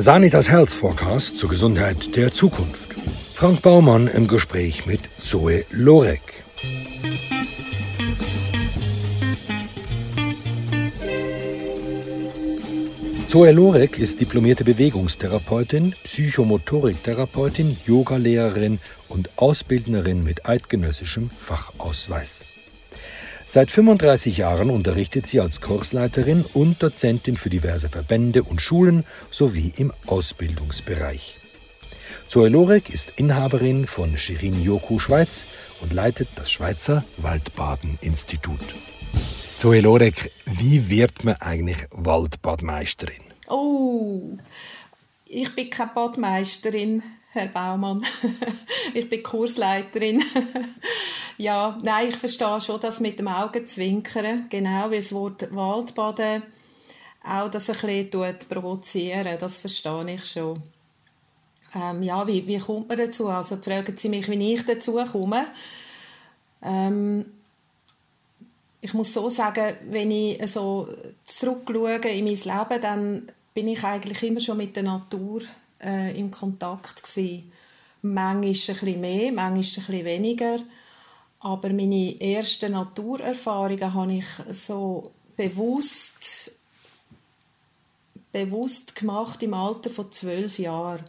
Sanitas Health Forecast zur Gesundheit der Zukunft. Frank Baumann im Gespräch mit Zoe Lorek. Zoe Lorek ist diplomierte Bewegungstherapeutin, Psychomotoriktherapeutin, Yogalehrerin und Ausbildnerin mit eidgenössischem Fachausweis. Seit 35 Jahren unterrichtet sie als Kursleiterin und Dozentin für diverse Verbände und Schulen sowie im Ausbildungsbereich. Zoe Lorek ist Inhaberin von Shirin Yoku Schweiz und leitet das Schweizer Waldbaden-Institut. Zoe Lorek, wie wird man eigentlich Waldbadmeisterin? Oh, ich bin keine Badmeisterin, Herr Baumann. ich bin Kursleiterin. Ja, nein, ich verstehe schon das mit dem Augenzwinkern, genau wie das Wort Waldbaden auch das ein bisschen provozieren, das verstehe ich schon. Ähm, ja, wie, wie kommt man dazu? Also fragen Sie mich, wie ich dazu komme. Ähm, ich muss so sagen, wenn ich so zurückschaue in mein Leben, dann bin ich eigentlich immer schon mit der Natur äh, im Kontakt gewesen. Manchmal ein bisschen mehr, manchmal ein bisschen weniger. Aber meine ersten Naturerfahrungen habe ich so bewusst, bewusst gemacht im Alter von zwölf Jahren.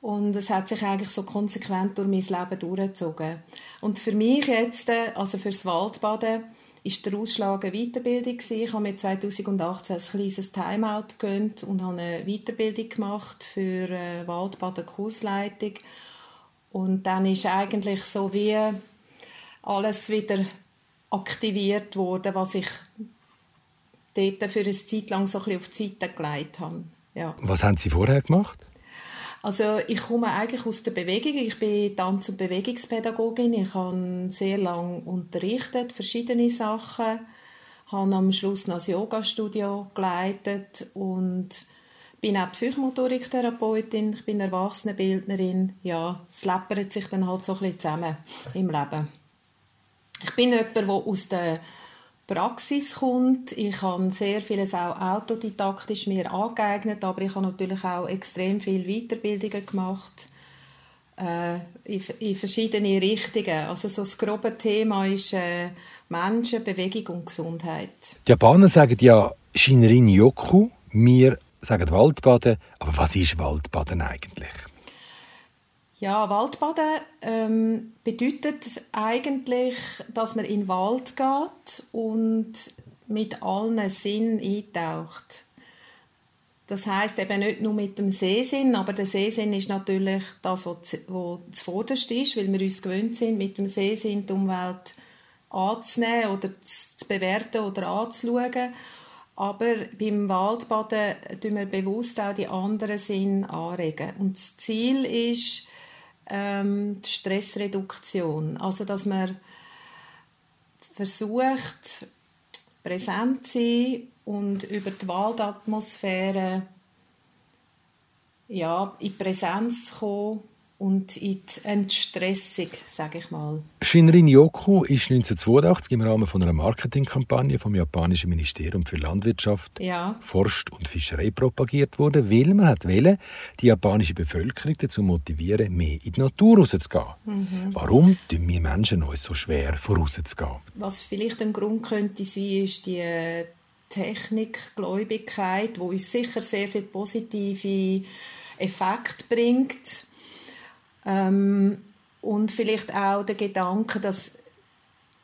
Und es hat sich eigentlich so konsequent durch mein Leben durchgezogen. Und für mich jetzt, also fürs Waldbaden, ist der Ausschlag eine Weiterbildung Ich habe mir 2018 ein kleines Timeout gegönnt und habe eine Weiterbildung gemacht für äh, Waldbaden Kursleitung. Und dann ist eigentlich so wie alles wieder aktiviert worden, was ich dort für eine Zeit lang so ein bisschen auf die Seite gelegt habe. Ja. Was haben Sie vorher gemacht? Also ich komme eigentlich aus der Bewegung. Ich bin Tanz- und Bewegungspädagogin. Ich habe sehr lange unterrichtet, verschiedene Sachen. Habe am Schluss noch ein Yoga-Studio geleitet und bin auch Psychomotoriktherapeutin. Ich bin Erwachsenenbildnerin. Ja, es läppert sich dann halt so ein bisschen zusammen im Leben. Ich bin jemand, der aus der Praxis kommt. Ich habe sehr vieles auch autodidaktisch mir angeeignet, aber ich habe natürlich auch extrem viele Weiterbildungen gemacht äh, in, in verschiedene Richtungen. Also so das grobe Thema ist äh, Menschen, Bewegung und Gesundheit. Die Japaner sagen ja Shinrin Yoku, wir sagen Waldbaden, aber was ist Waldbaden eigentlich? Ja, Waldbaden ähm, bedeutet eigentlich, dass man in den Wald geht und mit allen Sinnen eintaucht. Das heißt eben nicht nur mit dem Sehsinn, aber der Sehsinn ist natürlich das, was zuvorderst ist, weil wir uns gewöhnt sind, mit dem Sehsinn die Umwelt anzunehmen oder zu bewerten oder anzuschauen. Aber beim Waldbaden tun wir bewusst auch die anderen Sinne anregen. Und das Ziel ist, ähm, die Stressreduktion. Also, dass man versucht, präsent zu sein und über die Waldatmosphäre ja, in Präsenz zu kommen und in die Entstressung, sage ich mal. Shinrin Yoku ist 1982 im Rahmen von einer Marketingkampagne vom japanischen Ministerium für Landwirtschaft, ja. Forst und Fischerei propagiert worden, weil man hat wollte, die japanische Bevölkerung dazu motivieren, mehr in die Natur rauszugehen. Mhm. Warum tun wir Menschen uns so schwer, vorauszugehen? Was vielleicht ein Grund könnte sein, ist die Technikgläubigkeit, wo uns sicher sehr viele positive Effekte bringt ähm, und vielleicht auch der Gedanke, dass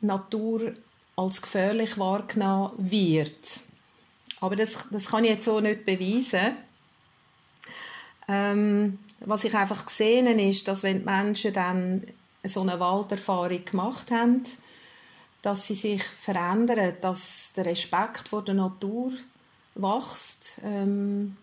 Natur als gefährlich wahrgenommen wird. Aber das, das kann ich jetzt so nicht beweisen. Ähm, was ich einfach gesehen habe, ist, dass wenn die Menschen dann so eine Walderfahrung gemacht haben, dass sie sich verändern, dass der Respekt vor der Natur wächst. Ähm,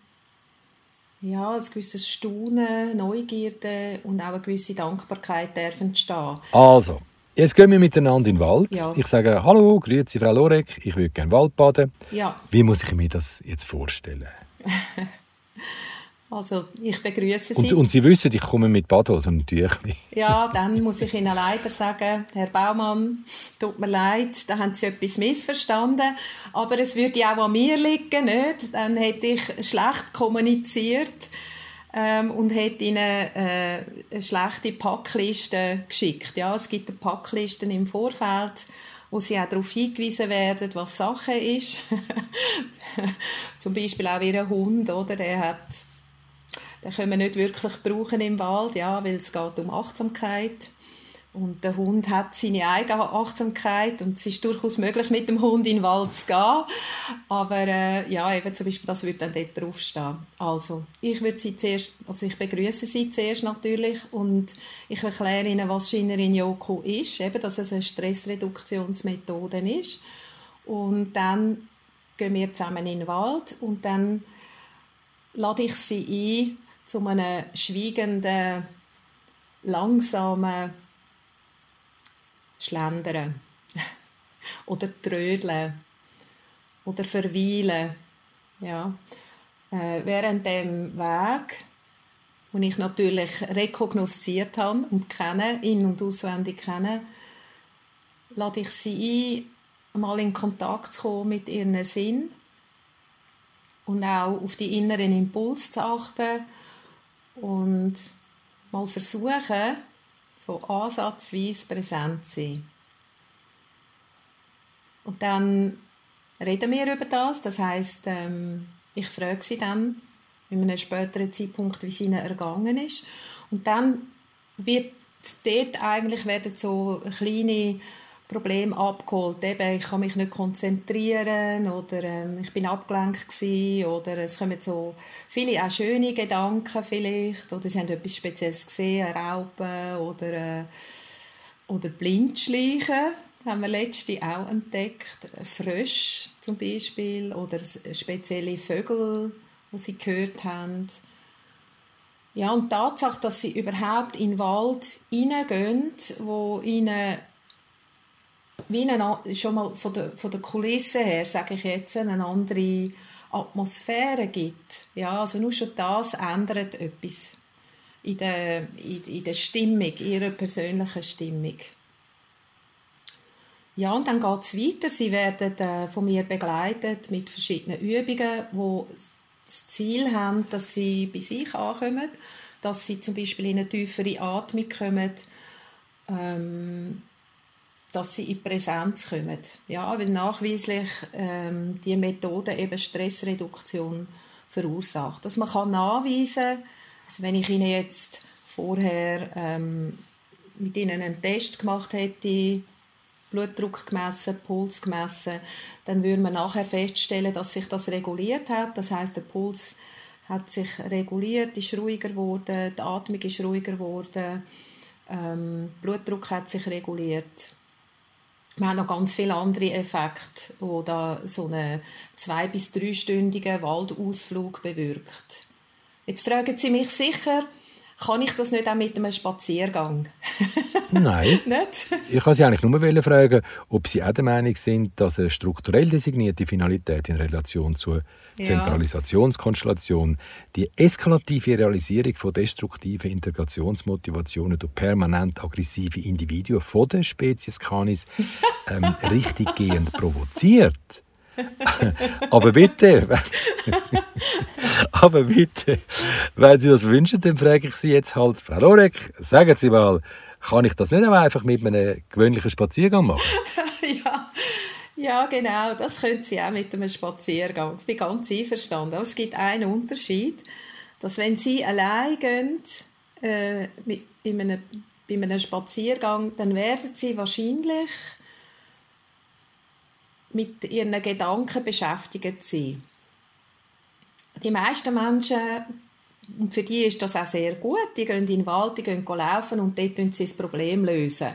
ja, ein gewisses Staunen, Neugierde und auch eine gewisse Dankbarkeit darf entstehen. Also, jetzt gehen wir miteinander in den Wald. Ja. Ich sage, hallo, grüezi Frau Lorek, ich würde gerne Wald baden. Ja. Wie muss ich mir das jetzt vorstellen? Also ich begrüße Sie. Und, und, Sie wissen, ich komme mit Badhose und Tüchli. Ja, dann muss ich Ihnen leider sagen, Herr Baumann, tut mir leid, da haben Sie etwas missverstanden. Aber es würde auch an mir liegen, nicht? Dann hätte ich schlecht kommuniziert. ähm, und hat ihnen äh, eine schlechte Packliste geschickt. Ja, es gibt Packlisten im Vorfeld, wo sie auch darauf hingewiesen werden, was Sache ist. Zum Beispiel auch ihr Hund, oder? Der hat den können wir nicht wirklich brauchen im Wald, ja, weil es geht um Achtsamkeit. Und der Hund hat seine eigene Achtsamkeit und es ist durchaus möglich, mit dem Hund in den Wald zu gehen. Aber äh, ja, eben zum Beispiel, das würde dann dort draufstehen. Also, ich würde sie zuerst, also ich begrüße sie zuerst natürlich und ich erkläre ihnen, was Shinrin Yoku ist, eben, dass es eine Stressreduktionsmethode ist. Und dann gehen wir zusammen in den Wald und dann lade ich sie ein zu einem schweigenden, langsamen Schlendern oder Trödeln oder Verweilen. Ja. Äh, während dem Weg, den ich natürlich rekognosziert habe und kenne, in- und auswendig kenne, lade ich sie ein, mal in Kontakt zu kommen mit ihren Sinn und auch auf die inneren Impulse zu achten und mal versuchen, so ansatzweise präsent sein. Und dann reden wir über das. Das heißt, ähm, ich frage sie dann in einem späteren Zeitpunkt, wie es ihnen ergangen ist. Und dann wird dort eigentlich werden so kleine Problem abgeholt. Eben, ich kann mich nicht konzentrieren oder ähm, ich bin abgelenkt gewesen, oder es kommen so viele auch schöne Gedanken vielleicht oder sie haben etwas Spezielles gesehen, eine Raupe oder, äh, oder Blindschleichen haben wir letzte auch entdeckt. Frösche zum Beispiel oder spezielle Vögel, die sie gehört haben. Ja, und die Tatsache, dass sie überhaupt in den Wald hineingehen, wo ihnen wie eine, schon mal von der, von der Kulisse her, sage ich jetzt, eine andere Atmosphäre gibt. Ja, also nur schon das ändert etwas in der, in, in der Stimmung, ihrer persönlichen Stimmung. Ja, und dann geht es weiter. Sie werden äh, von mir begleitet mit verschiedenen Übungen, wo das Ziel haben, dass sie bei sich ankommen, dass sie zum Beispiel in eine tiefere Atmung kommen, ähm, dass sie in Präsenz kommen. Ja, weil nachweislich ähm, die Methode eben Stressreduktion verursacht. Dass man kann nachweisen, also wenn ich Ihnen jetzt vorher ähm, mit Ihnen einen Test gemacht hätte, Blutdruck gemessen, Puls gemessen, dann würde man nachher feststellen, dass sich das reguliert hat. Das heißt, der Puls hat sich reguliert, ist ruhiger geworden, die Atmung ist ruhiger geworden, ähm, Blutdruck hat sich reguliert wir haben noch ganz viele andere Effekte, die da so einen zwei- bis dreistündigen Waldausflug bewirkt. Jetzt fragen Sie mich sicher, kann ich das nicht auch mit einem Spaziergang? Nein. nicht? Ich wollte Sie eigentlich nur fragen, ob Sie auch der Meinung sind, dass eine strukturell designierte Finalität in Relation zur Zentralisationskonstellation die eskalative Realisierung von destruktiven Integrationsmotivationen durch permanent aggressive Individuen von der Spezies Canis ähm, richtiggehend provoziert. Aber bitte, aber bitte, wenn Sie das wünschen, dann frage ich Sie jetzt halt, Frau Lorek, sagen Sie mal, kann ich das nicht einfach mit einem gewöhnlichen Spaziergang machen? ja. ja, genau, das können Sie auch mit einem Spaziergang. Ich bin ganz einverstanden. Aber es gibt einen Unterschied, dass wenn Sie allein gehen, äh, in einem, bei einem Spaziergang, dann werden Sie wahrscheinlich mit ihren Gedanken beschäftigt sein. Die meisten Menschen, und für die ist das auch sehr gut, die gehen in den Wald, die gehen laufen und dort lösen sie das Problem lösen.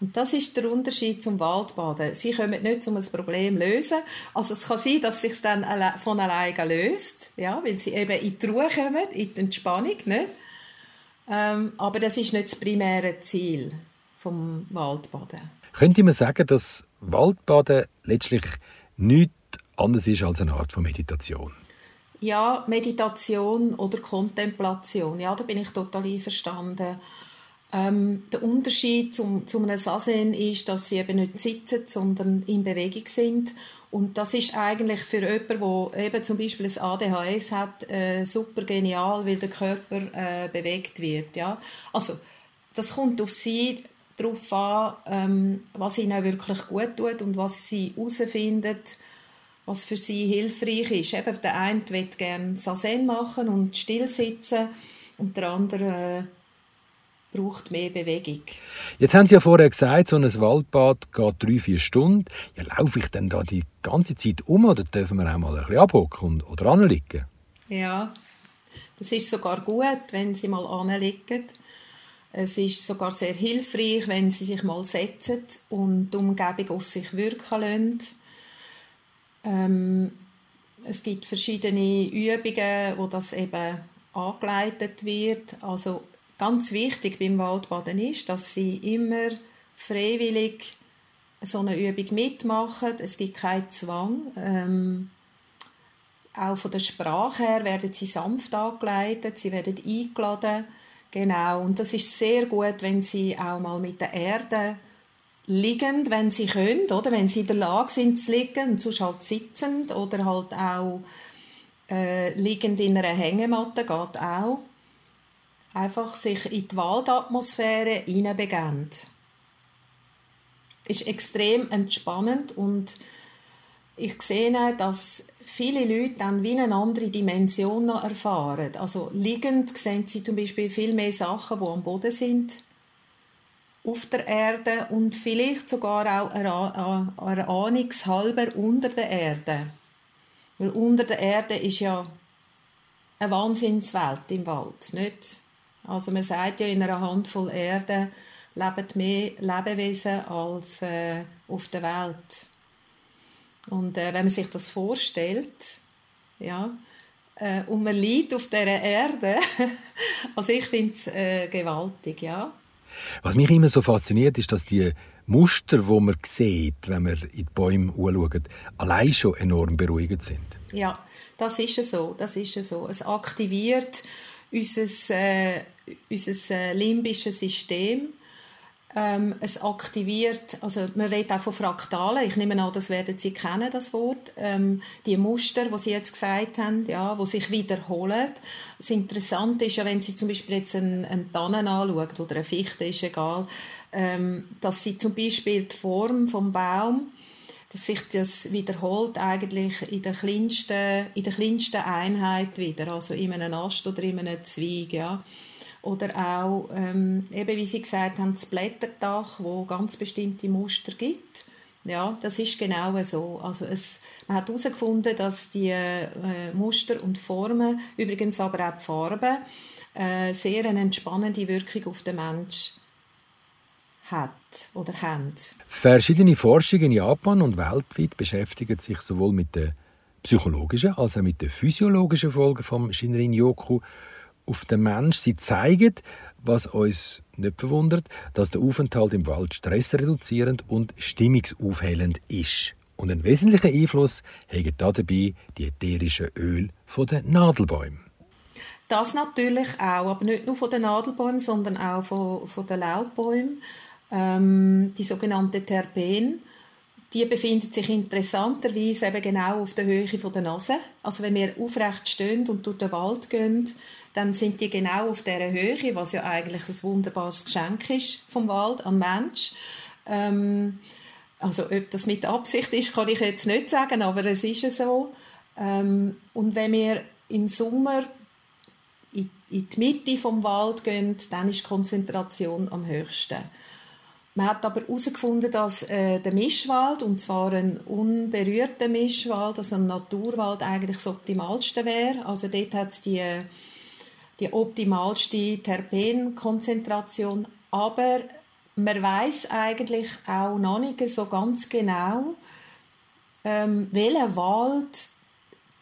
Und das ist der Unterschied zum Waldbaden. Sie können nicht um ein Problem lösen. Also es kann sein, dass es sich dann von alleine löst, ja, weil sie eben in die Ruhe kommen, in die Entspannung, nicht? Ähm, aber das ist nicht das primäre Ziel vom Waldbaden. Könnte man sagen, dass Waldbaden letztlich nichts anderes ist als eine Art von Meditation? Ja, Meditation oder Kontemplation, ja, da bin ich total einverstanden. Ähm, der Unterschied zum, zu einem Sazen ist, dass sie eben nicht sitzen, sondern in Bewegung sind Und das ist eigentlich für jemanden, der eben zum Beispiel ein ADHS hat, äh, super genial, weil der Körper äh, bewegt wird. Ja? Also, das kommt auf sie darauf an, ähm, was ihnen wirklich gut tut und was sie herausfinden, was für sie hilfreich ist. Eben, der eine will gerne Sazen machen und still sitzen und der andere äh, braucht mehr Bewegung. Jetzt haben Sie ja vorher gesagt, so ein Waldbad geht drei, vier Stunden. Ja, laufe ich denn da die ganze Zeit um oder dürfen wir auch mal ein bisschen abhocken oder anliegen? Ja, das ist sogar gut, wenn Sie mal anliegen. Es ist sogar sehr hilfreich, wenn Sie sich mal setzen und die Umgebung auf sich wirken lassen. Ähm, es gibt verschiedene Übungen, wo das eben angeleitet wird. Also Ganz wichtig beim Waldbaden ist, dass sie immer freiwillig so eine Übung mitmachen. Es gibt keinen Zwang. Ähm, auch von der Sprache her werden sie sanft angeleitet, sie werden eingeladen. Genau, und das ist sehr gut, wenn sie auch mal mit der Erde liegend, wenn sie können, oder wenn sie in der Lage sind zu liegen, und sonst halt sitzend oder halt auch äh, liegend in einer Hängematte geht auch einfach sich in die Waldatmosphäre hineinbegeben. Ist extrem entspannend und ich sehe, dass viele Leute dann wie eine andere Dimension noch erfahren. Also liegend sehen sie zum Beispiel viel mehr Sachen, die am Boden sind, auf der Erde und vielleicht sogar auch erahnungshalber unter der Erde. Weil unter der Erde ist ja eine Wahnsinnswelt im Wald, nicht? Also man sagt ja, in einer Handvoll Erde leben mehr Lebewesen als äh, auf der Welt. Und äh, wenn man sich das vorstellt, ja, äh, und man liegt auf dieser Erde, also ich finde es äh, gewaltig, ja. Was mich immer so fasziniert, ist, dass die Muster, die man sieht, wenn man in die Bäume anschaut, allein schon enorm beruhigend sind. Ja, das ist so. Das ist so. Es aktiviert unser, äh, unser äh, limbisches System. Ähm, es aktiviert, also man redet auch von Fraktalen, ich nehme an, das werden Sie kennen, das Wort, ähm, die Muster, die Sie jetzt gesagt haben, ja, die sich wiederholen. Das Interessante ist ja, wenn Sie zum Beispiel jetzt einen, einen Tannen anschauen oder eine Fichte, ist egal, ähm, dass Sie zum Beispiel die Form vom Baum dass sich das wiederholt eigentlich in der kleinsten, in der kleinsten Einheit wieder, also in einem Ast oder in einem Zweig, ja. Oder auch, ähm, eben wie Sie gesagt haben, das Blätterdach, wo ganz bestimmte Muster gibt. Ja, das ist genau so. Also es, man hat herausgefunden, dass die äh, Muster und Formen, übrigens aber auch die Farben, äh, sehr eine entspannende Wirkung auf den Menschen hat oder haben. Verschiedene Forschungen in Japan und weltweit beschäftigen sich sowohl mit den psychologischen als auch mit den physiologischen Folgen vom Shinrin-Yoku auf den Mensch. Sie zeigen, was uns nicht verwundert, dass der Aufenthalt im Wald stressreduzierend und stimmungsaufhellend ist. Und einen wesentlichen Einfluss haben dabei die ätherischen Öle der Nadelbäume. Das natürlich auch, aber nicht nur von den Nadelbäumen, sondern auch von, von den Laubbäumen ähm, die sogenannte Terpen. Die befindet sich interessanterweise eben genau auf der Höhe von der Nase. Also wenn wir aufrecht stehen und durch den Wald gehen, dann sind die genau auf dieser Höhe, was ja eigentlich ein wunderbares Geschenk ist vom Wald an Mensch. Ähm, also ob das mit Absicht ist, kann ich jetzt nicht sagen, aber es ist so. Ähm, und wenn wir im Sommer in, in die Mitte vom Wald gehen, dann ist die Konzentration am höchsten. Man hat aber herausgefunden, dass äh, der Mischwald, und zwar ein unberührter Mischwald, also ein Naturwald, eigentlich das Optimalste wäre. Also dort hat es die, die optimalste Terpenkonzentration. Aber man weiß eigentlich auch noch nicht so ganz genau, ähm, welcher Wald,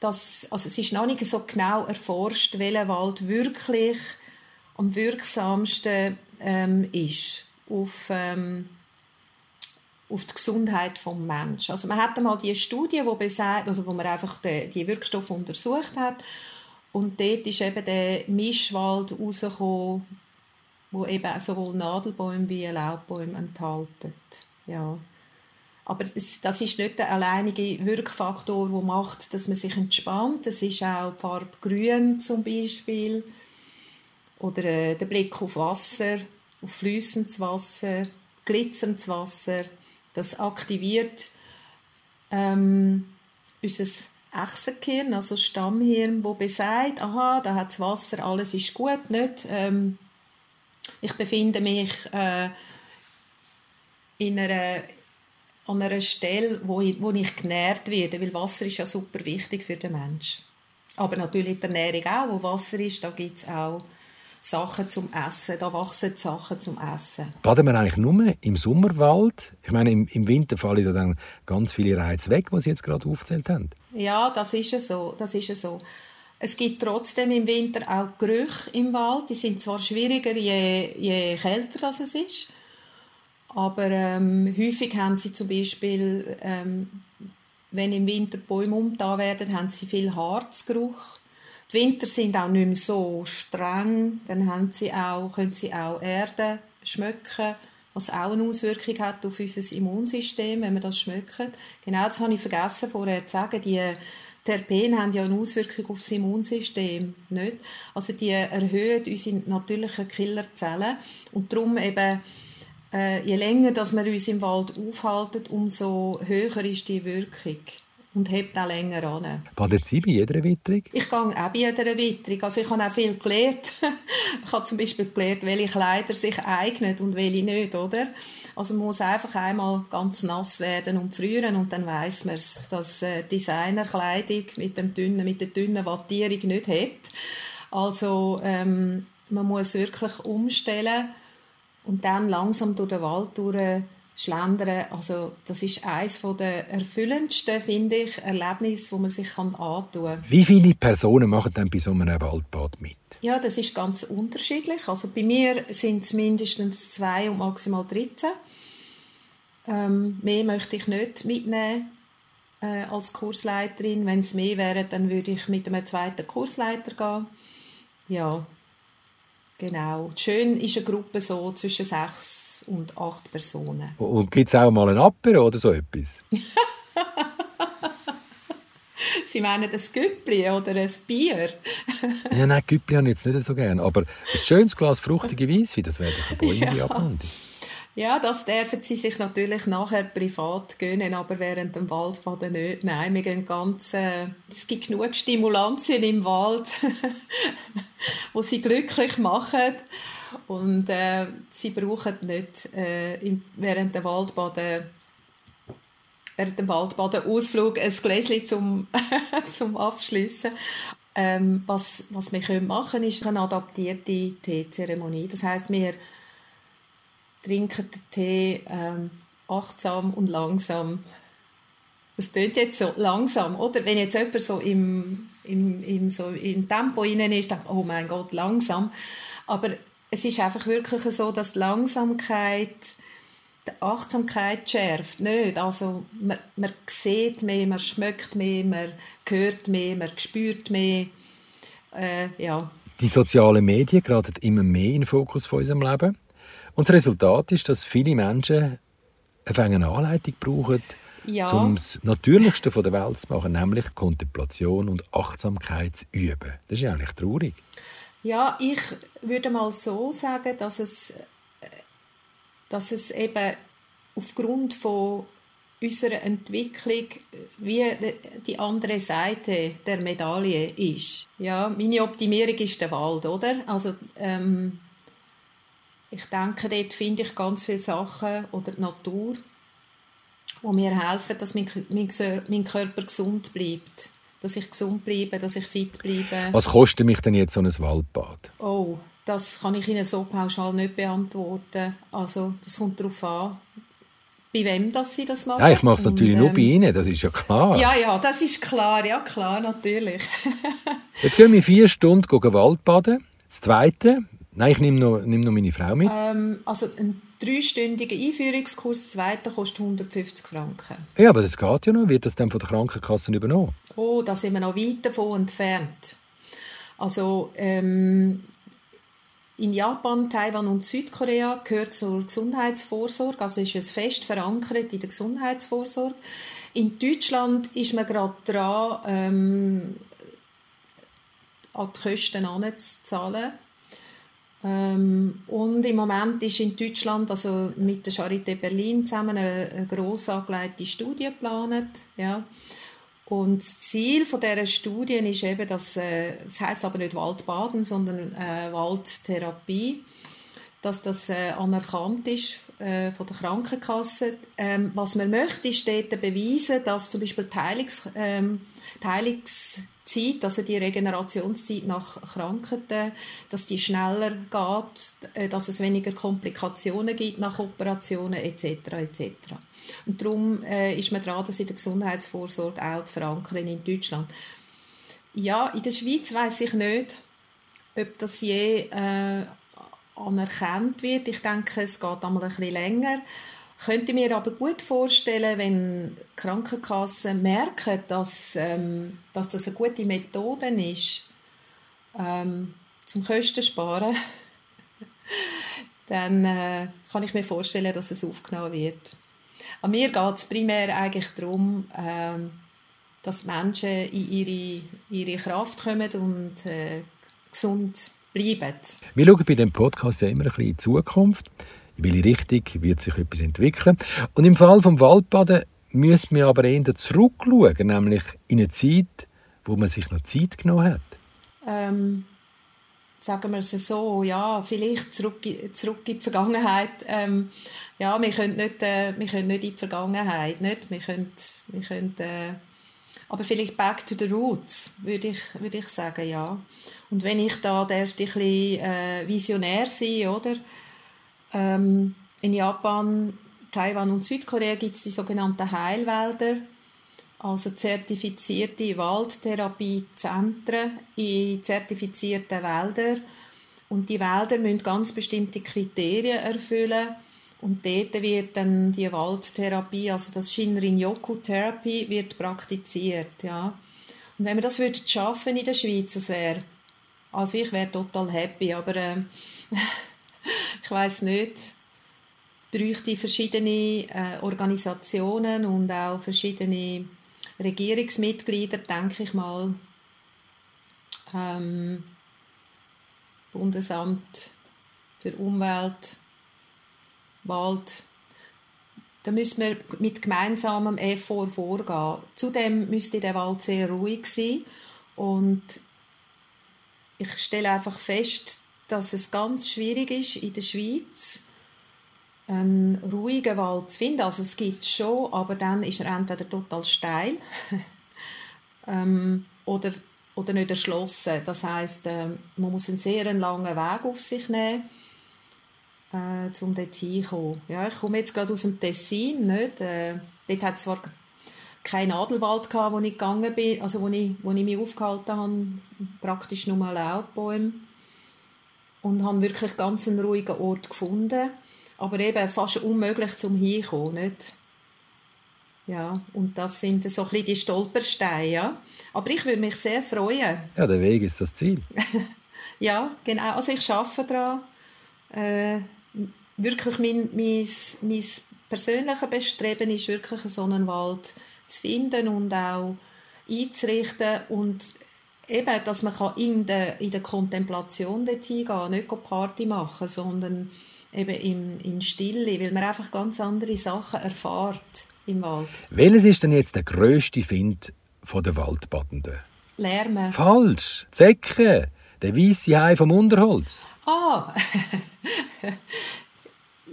das, also es ist noch nicht so genau erforscht, welcher Wald wirklich am wirksamsten ähm, ist auf, ähm, auf die Gesundheit des Menschen. Also man hat einmal die Studie, wo, besagt, also wo man einfach die, die Wirkstoffe untersucht hat und dort ist eben der Mischwald rausgekommen, wo eben sowohl Nadelbäume wie Laubbäume enthalten. Ja. Aber das ist nicht der alleinige Wirkfaktor, der macht, dass man sich entspannt. Es ist auch die Farbe Grün zum Beispiel oder äh, der Blick auf Wasser, auf fließendes Wasser, glitzerndes Wasser. Das aktiviert ähm, unser Echsengehirn, also das Stammhirn, wo besagt, aha, da hat Wasser, alles ist gut, nicht? Ähm, ich befinde mich äh, in einer an einer Stelle, wo ich, wo ich genährt werde, weil Wasser ist ja super wichtig für den Menschen. Aber natürlich die Ernährung auch, wo Wasser ist, da gibt es auch Sachen zum Essen, da wachsen Sachen zum Essen. Baden wir eigentlich nur im Sommerwald? Ich meine, im, im Winter fallen da dann ganz viele Reize weg, die Sie jetzt gerade aufgezählt haben. Ja, das ist ja so, das ist ja so. Es gibt trotzdem im Winter auch Gerüche im Wald. Die sind zwar schwieriger, je, je kälter das es ist. Aber ähm, häufig haben sie zum Beispiel, ähm, wenn im Winter Bäume umgetan werden, haben sie viel Harzgeruch. Die Winter sind auch nicht mehr so streng. Dann haben sie auch, können sie auch Erde schmecken, was auch eine Auswirkung hat auf unser Immunsystem, wenn wir das schmecken. Genau, das habe ich vergessen vorher zu sagen. Die Terpene haben ja eine Auswirkung auf das Immunsystem, nicht? Also die erhöhen unsere natürlichen Killerzellen und darum eben äh, je länger dass wir uns im Wald aufhalten, umso höher ist die Wirkung und hebt auch länger an. Baden Sie bei jeder Witterung? Ich gehe auch bei jeder Witterung. Also ich habe auch viel gelernt. ich habe zum Beispiel gelernt, welche Kleider sich eignen und welche nicht, oder? Also man muss einfach einmal ganz nass werden und frieren und dann weiß man dass äh, Designerkleidung mit, dem dünnen, mit der dünnen Wattierung nicht hebt. Also ähm, man muss wirklich umstellen und dann langsam durch den Wald schlendern. Also das ist eines der erfüllendsten, finde ich, Erlebnisse, wo man sich antun kann. Wie viele Personen machen dann bei so einem Waldbad mit? Ja, das ist ganz unterschiedlich. Also bei mir sind es mindestens zwei und maximal 13. Ähm, mehr möchte ich nicht mitnehmen äh, als Kursleiterin. Wenn es mehr wäre, dann würde ich mit einem zweiten Kursleiter gehen. Ja, Genau. Schön ist eine Gruppe so zwischen sechs und acht Personen. Und gibt es auch mal ein Apero oder so etwas? Sie meinen ein Güppli oder ein Bier? ja, nein, Güppli habe ich jetzt nicht so gerne. Aber ein schönes Glas fruchtige Weisswein, das wäre doch eine Bäume ja. Ja, das dürfen sie sich natürlich nachher privat gönnen, aber während dem Waldbaden nicht. Nein, wir gehen ganz, äh, es gibt genug Stimulantien im Wald, wo sie glücklich machen und äh, sie brauchen nicht äh, in, während dem Waldbaden während dem Waldbaden-Ausflug ein Gläschen zum, zum Abschließen. Ähm, was, was wir machen können, ist eine adaptierte Teezeremonie. Das heißt, wir trinken den Tee ähm, achtsam und langsam. Das klingt jetzt so langsam, oder? Wenn jetzt jemand so im, im, im, so im Tempo rein ist, denkt oh mein Gott, langsam. Aber es ist einfach wirklich so, dass die Langsamkeit die Achtsamkeit schärft. Nicht. Also man, man sieht mehr, man schmeckt mehr, man hört mehr, man spürt mehr. Äh, ja. Die sozialen Medien geraten immer mehr in den Fokus von unserem Leben. Und das Resultat ist, dass viele Menschen eine Anleitung brauchen, ja. um das Natürlichste der Welt zu machen, nämlich Kontemplation und Achtsamkeit zu üben. Das ist eigentlich traurig. Ja, ich würde mal so sagen, dass es, dass es eben aufgrund von unserer Entwicklung wie die andere Seite der Medaille ist. Ja, meine Optimierung ist der Wald, oder? Also ähm, ich denke, dort finde ich ganz viele Sachen oder die Natur, die mir helfen, dass mein, mein, mein Körper gesund bleibt. Dass ich gesund bleibe, dass ich fit bleibe. Was kostet mich denn jetzt so ein Waldbad? Oh, das kann ich Ihnen so pauschal nicht beantworten. Also, das kommt darauf an, bei wem dass Sie das machen. Ja, ich mache es natürlich Und, ähm, nur bei Ihnen, das ist ja klar. Ja, ja, das ist klar, ja klar, natürlich. jetzt gehen wir vier Stunden Waldbaden. Das Zweite, Nein, ich nehme noch, nehme noch meine Frau mit. Ähm, also ein dreistündiger Einführungskurs, zweiter kostet 150 Franken. Ja, aber das geht ja noch. Wird das dann von der Krankenkasse übernommen? Oh, da sind wir noch weit davon entfernt. Also ähm, in Japan, Taiwan und Südkorea gehört zur Gesundheitsvorsorge, also ist es fest verankert in der Gesundheitsvorsorge. In Deutschland ist man gerade dran, ähm, an die Kosten anzuzahlen. Ähm, und im Moment ist in Deutschland, also mit der Charité Berlin zusammen, eine, eine gross angelegte Studie geplant. Ja. Und das Ziel von dieser Studie ist eben, dass, äh, das heißt aber nicht Waldbaden, sondern äh, Waldtherapie, dass das äh, anerkannt ist äh, von der Krankenkasse. Ähm, was man möchte, ist dort beweisen, dass zum Beispiel Teilungs, ähm, Teilungszeit, also die Regenerationszeit nach Krankheiten, dass die schneller geht, äh, dass es weniger Komplikationen gibt nach Operationen etc. etc. Und darum äh, ist man dran, das in der Gesundheitsvorsorge auch zu verankern in Deutschland. Ja, in der Schweiz weiß ich nicht, ob das je äh, anerkannt wird. Ich denke, es geht einmal ein bisschen länger. Könnte mir aber gut vorstellen, wenn Krankenkassen merken, dass, ähm, dass das eine gute Methode ist, ähm, zum Kosten sparen, dann äh, kann ich mir vorstellen, dass es aufgenommen wird. An mir geht es primär eigentlich darum, ähm, dass Menschen in ihre, ihre Kraft kommen und äh, gesund bleiben. Wir schauen bei dem Podcast ja immer ein bisschen in die Zukunft. In welche Richtung wird sich etwas entwickeln? Und im Fall des Waldbaden müssen wir aber eher zurückschauen, nämlich in eine Zeit, wo man sich noch Zeit genommen hat. Ähm, sagen wir es so, ja, vielleicht zurück, zurück in die Vergangenheit. Ähm, ja, wir können nicht, äh, wir können nicht in die Vergangenheit, nicht? Wir können, wir können, äh, aber vielleicht back to the roots, würde ich, würde ich sagen, ja. Und wenn ich da ich ein bisschen äh, visionär sein, oder? Ähm, in Japan, Taiwan und Südkorea gibt es die sogenannten Heilwälder, also zertifizierte Waldtherapiezentren in zertifizierten Wäldern. Und die Wälder müssen ganz bestimmte Kriterien erfüllen und dort wird dann die Waldtherapie, also das Shinrin-Yoku-Therapie, wird praktiziert, ja. Und wenn wir das würden schaffen in der Schweiz, das wäre, also ich wäre total happy, aber äh, ich weiß nicht, bräuchte verschiedene äh, Organisationen und auch verschiedene Regierungsmitglieder, denke ich mal, ähm, Bundesamt für Umwelt, Wald, da müssen wir mit gemeinsamem Effort vorgehen. Zudem müsste der Wald sehr ruhig sein. Und ich stelle einfach fest, dass es ganz schwierig ist in der Schweiz einen ruhigen Wald zu finden. Also es gibt es schon, aber dann ist er entweder total steil ähm, oder, oder nicht erschlossen. Das heißt, äh, man muss einen sehr langen Weg auf sich nehmen äh, um dort hinzukommen. Ja, ich komme jetzt gerade aus dem Tessin, nicht? Äh, dort hat es zwar keinen Nadelwald gehabt, wo ich gegangen bin, also wo ich, wo ich mich aufgehalten habe, praktisch nur Laubbäume und habe wirklich ganz einen ruhigen Ort gefunden, aber eben fast unmöglich zum hinkommen, nicht? Ja, und das sind so ein bisschen die Stolpersteine, ja. Aber ich würde mich sehr freuen. Ja, der Weg ist das Ziel. ja, genau. Also ich arbeite daran. Äh, wirklich mein, mein, mein persönliches Bestreben ist wirklich so einen Wald zu finden und auch einzurichten und eben, dass man in der, in der Kontemplation dorthin gehen nicht Party machen, sondern eben in, in Stille, weil man einfach ganz andere Sachen erfährt im Wald. Welches ist denn jetzt der grösste Find der Waldbadenden? Lärmen. Falsch. Zecken. Der weiße Hai vom Unterholz. Ah,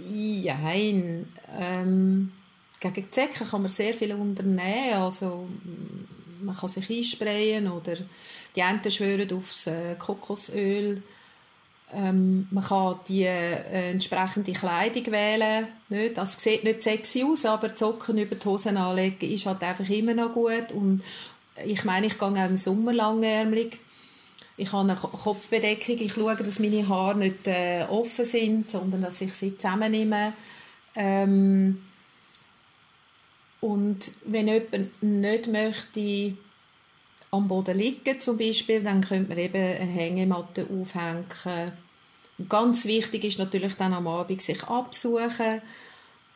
Jein. Ähm, gegen Zecken kann man sehr viel unternehmen. Also, man kann sich einsprayen oder die Enten schwören aufs äh, Kokosöl. Ähm, man kann die äh, entsprechende Kleidung wählen. Nicht? Das sieht nicht sexy aus, aber Zocken über die Hosen anlegen ist halt einfach immer noch gut. Und ich meine, ich gehe auch im Sommer langärmlich ich habe eine Kopfbedeckung. Ich schaue, dass meine Haare nicht äh, offen sind, sondern dass ich sie zusammennehme. Ähm, und wenn jemand nicht möchte am Boden liegen zum Beispiel, dann könnte man eben eine Hängematte aufhängen Ganz wichtig ist natürlich dann am Abend sich absuchen.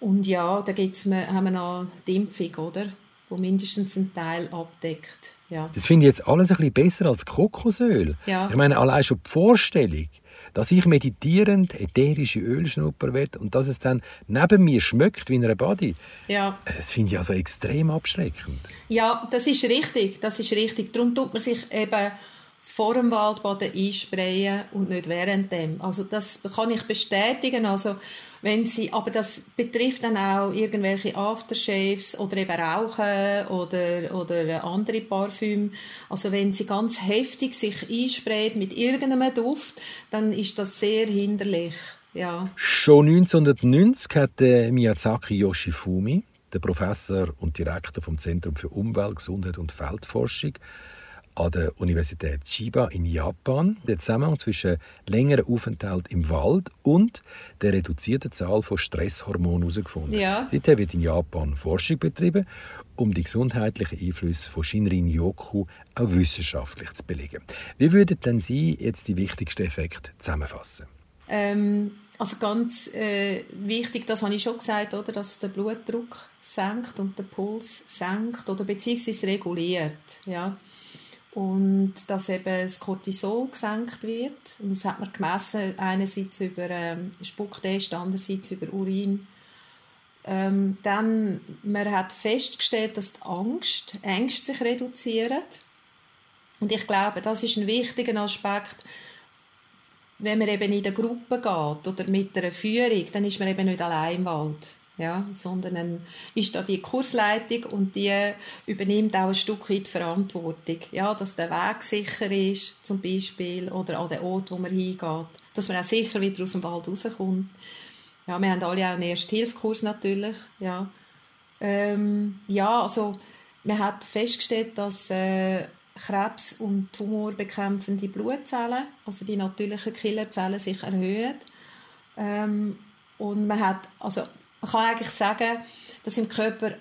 Und ja, da gibt's, haben wir noch die Impfung, oder? wo mindestens einen Teil abdeckt. Ja. Das finde ich jetzt alles ein bisschen besser als Kokosöl. Ja. Ich meine, allein schon die Vorstellung, dass ich meditierend ätherische Ölschnupper werde und dass es dann neben mir schmeckt wie in einer Body. Ja. Das finde ich also extrem abschreckend. Ja, das ist richtig, das ist richtig. Darum tut man sich eben vor dem Waldbaden einsprayen und nicht während dem. Also das kann ich bestätigen. Also wenn sie, aber das betrifft dann auch irgendwelche Aftershaves oder eben Rauchen oder, oder andere Parfüm. Also wenn sie ganz heftig sich einsprayt mit irgendeinem Duft, dann ist das sehr hinderlich. Ja. Schon 1990 hat Miyazaki Yoshifumi, der Professor und Direktor vom Zentrum für Umwelt, Gesundheit und Feldforschung, an der Universität Chiba in Japan den Zusammenhang zwischen längerem Aufenthalt im Wald und der reduzierten Zahl von Stresshormonen herausgefunden. Ja. Seither wird in Japan Forschung betrieben, um die gesundheitlichen Einflüsse von Shinrin-Yoku auch wissenschaftlich zu belegen. Wie würden denn Sie jetzt die wichtigsten Effekte zusammenfassen? Ähm, also ganz äh, wichtig, das habe ich schon gesagt, oder, dass der Blutdruck senkt und der Puls senkt oder beziehungsweise reguliert. Ja und dass eben das Cortisol gesenkt wird. Und das hat man gemessen, einerseits über ähm, Spucktest, andererseits über Urin. Ähm, dann, man hat festgestellt, dass die Angst, Ängste sich reduzieren. Und ich glaube, das ist ein wichtiger Aspekt, wenn man eben in der Gruppe geht oder mit einer Führung, dann ist man eben nicht allein im Wald ja, sondern dann ist da die Kursleitung und die übernimmt auch ein Stück weit Verantwortung, ja, dass der Weg sicher ist, zum Beispiel, oder an den Ort, wo man hingeht, dass man auch sicher wieder aus dem Wald rauskommt. Ja, wir haben alle auch einen Erste-Hilfe-Kurs natürlich, ja. Ähm, ja, also man hat festgestellt, dass äh, Krebs- und Tumorbekämpfende Blutzellen, also die natürlichen Killerzellen, sich erhöhen. Ähm, und man hat, also man kann eigentlich sagen, dass im Körper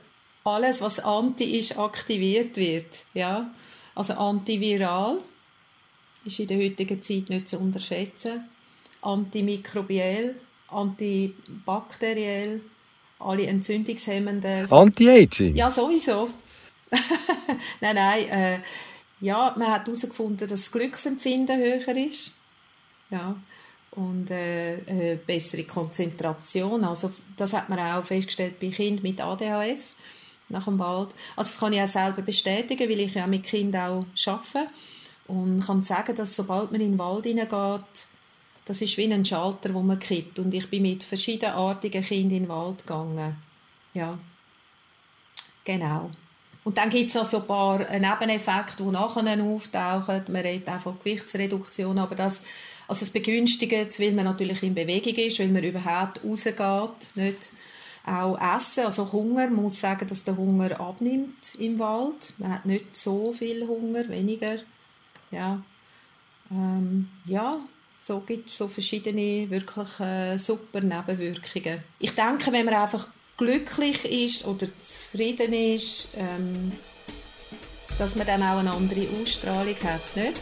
alles, was anti ist, aktiviert wird. Ja? Also antiviral ist in der heutigen Zeit nicht zu unterschätzen. Antimikrobiell, antibakteriell, alle entzündungshemmenden. Anti-Aging? Ja, sowieso. nein, nein. Äh, ja, man hat herausgefunden, dass das Glücksempfinden höher ist. Ja und äh, äh, bessere Konzentration. Also das hat man auch festgestellt bei Kindern mit ADHS nach dem Wald. Also das kann ich auch selber bestätigen, weil ich ja mit Kindern auch arbeite und kann sagen, dass sobald man in den Wald hineingeht, das ist wie ein Schalter, wo man kippt. Und ich bin mit verschiedenartigen Kindern in den Wald gegangen. Ja, genau. Und dann gibt es noch so ein paar Nebeneffekte, die nachher auftauchen. Man redet auch von Gewichtsreduktion, aber das also es begünstigt weil man natürlich in Bewegung ist, weil man überhaupt rausgeht, nicht auch essen, also Hunger, man muss sagen, dass der Hunger abnimmt im Wald. Man hat nicht so viel Hunger, weniger. Ja, ähm, ja so gibt es so verschiedene wirklich äh, super Nebenwirkungen. Ich denke, wenn man einfach glücklich ist oder zufrieden ist, ähm, dass man dann auch eine andere Ausstrahlung hat, nicht?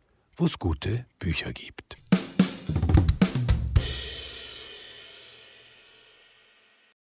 wo es gute Bücher gibt.